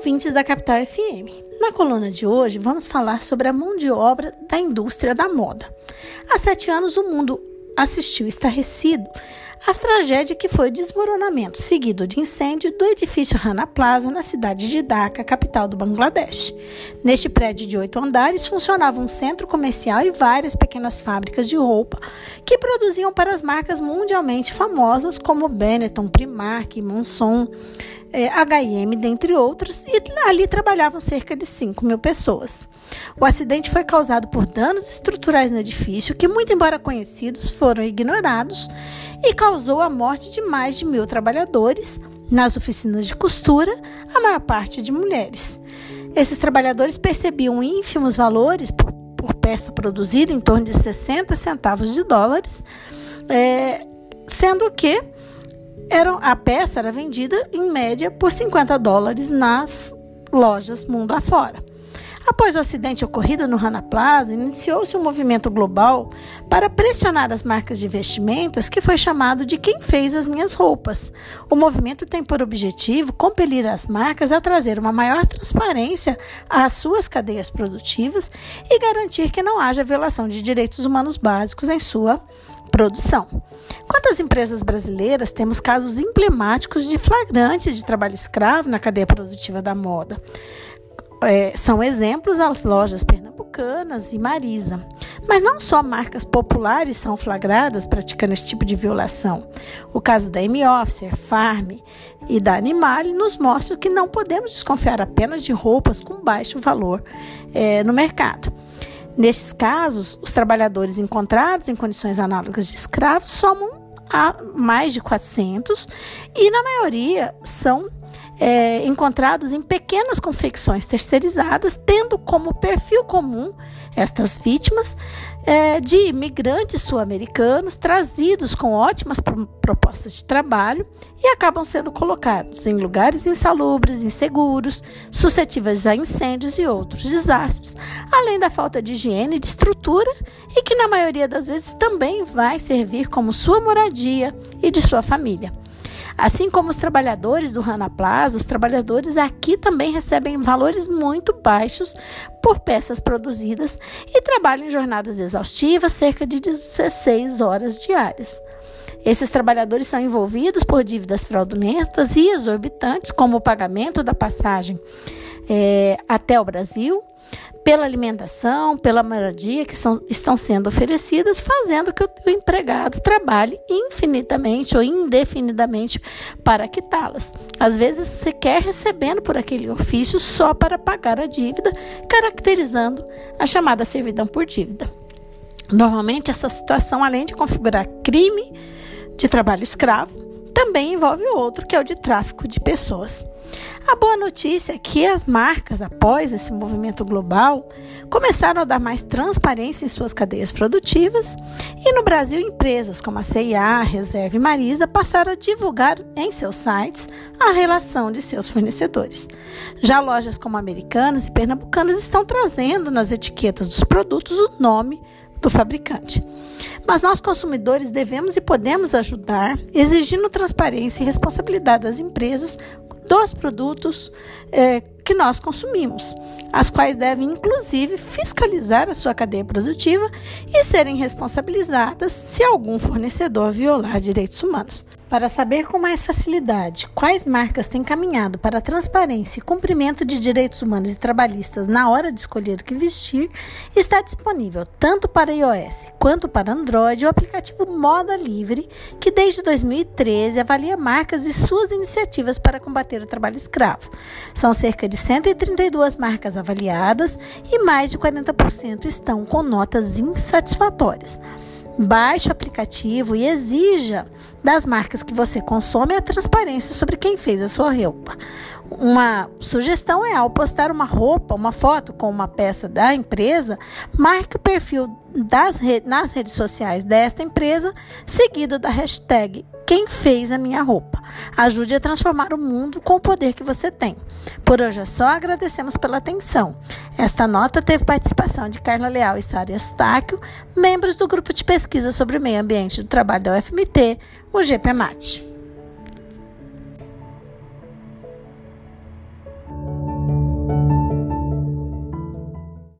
ouvintes da Capital FM. Na coluna de hoje, vamos falar sobre a mão de obra da indústria da moda. Há sete anos, o mundo assistiu estarrecido à tragédia que foi o desmoronamento seguido de incêndio do edifício Rana Plaza na cidade de Dhaka, capital do Bangladesh. Neste prédio de oito andares funcionava um centro comercial e várias pequenas fábricas de roupa que produziam para as marcas mundialmente famosas como Benetton, Primark, Monson, H&M, dentre outros, e ali trabalhavam cerca de 5 mil pessoas. O acidente foi causado por danos estruturais no edifício, que, muito embora conhecidos, foram ignorados, e causou a morte de mais de mil trabalhadores nas oficinas de costura, a maior parte de mulheres. Esses trabalhadores percebiam ínfimos valores por, por peça produzida, em torno de 60 centavos de dólares, é, sendo que eram, a peça era vendida em média por 50 dólares nas lojas mundo afora. Após o acidente ocorrido no Rana Plaza, iniciou-se um movimento global para pressionar as marcas de vestimentas que foi chamado de Quem Fez as Minhas Roupas. O movimento tem por objetivo compelir as marcas a trazer uma maior transparência às suas cadeias produtivas e garantir que não haja violação de direitos humanos básicos em sua produção. Quanto às empresas brasileiras, temos casos emblemáticos de flagrantes de trabalho escravo na cadeia produtiva da moda. É, são exemplos as lojas pernambucanas e Marisa. Mas não só marcas populares são flagradas praticando esse tipo de violação. O caso da M-Officer, Farm e da Animale nos mostra que não podemos desconfiar apenas de roupas com baixo valor é, no mercado. Nestes casos, os trabalhadores encontrados em condições análogas de escravos somam a mais de 400 e, na maioria, são é, encontrados em pequenas confecções terceirizadas, tendo como perfil comum estas vítimas é, de imigrantes sul-americanos trazidos com ótimas propostas de trabalho e acabam sendo colocados em lugares insalubres, inseguros, suscetíveis a incêndios e outros desastres, além da falta de higiene e de estrutura e que, na maioria das vezes, também vai servir como sua moradia e de sua família. Assim como os trabalhadores do Rana Plaza, os trabalhadores aqui também recebem valores muito baixos por peças produzidas e trabalham em jornadas exaustivas, cerca de 16 horas diárias. Esses trabalhadores são envolvidos por dívidas fraudulentas e exorbitantes, como o pagamento da passagem é, até o Brasil, pela alimentação, pela moradia que são, estão sendo oferecidas, fazendo que o, o empregado trabalhe infinitamente ou indefinidamente para quitá-las. Às vezes, sequer recebendo por aquele ofício só para pagar a dívida, caracterizando a chamada servidão por dívida. Normalmente, essa situação, além de configurar crime de trabalho escravo, também envolve outro, que é o de tráfico de pessoas. A boa notícia é que as marcas, após esse movimento global, começaram a dar mais transparência em suas cadeias produtivas e no Brasil empresas como a CIA, Reserva e Marisa passaram a divulgar em seus sites a relação de seus fornecedores. Já lojas como Americanas e Pernambucanas estão trazendo nas etiquetas dos produtos o nome do fabricante. Mas nós, consumidores, devemos e podemos ajudar, exigindo transparência e responsabilidade das empresas dos produtos é, que nós consumimos, as quais devem, inclusive, fiscalizar a sua cadeia produtiva e serem responsabilizadas se algum fornecedor violar direitos humanos. Para saber com mais facilidade quais marcas têm caminhado para a transparência e cumprimento de direitos humanos e trabalhistas na hora de escolher o que vestir, está disponível tanto para iOS quanto para Android o aplicativo Moda Livre, que desde 2013 avalia marcas e suas iniciativas para combater o trabalho escravo. São cerca de 132 marcas avaliadas e mais de 40% estão com notas insatisfatórias. Baixe o aplicativo e exija das marcas que você consome a transparência sobre quem fez a sua roupa. Uma sugestão é ao postar uma roupa, uma foto com uma peça da empresa, marque o perfil das nas redes sociais desta empresa, seguido da hashtag quem fez a minha roupa. Ajude a transformar o mundo com o poder que você tem. Por hoje é só, agradecemos pela atenção. Esta nota teve participação de Carla Leal e Sara Eustáquio, membros do grupo de pesquisa sobre o meio ambiente do trabalho da UFMT, o GPMAT.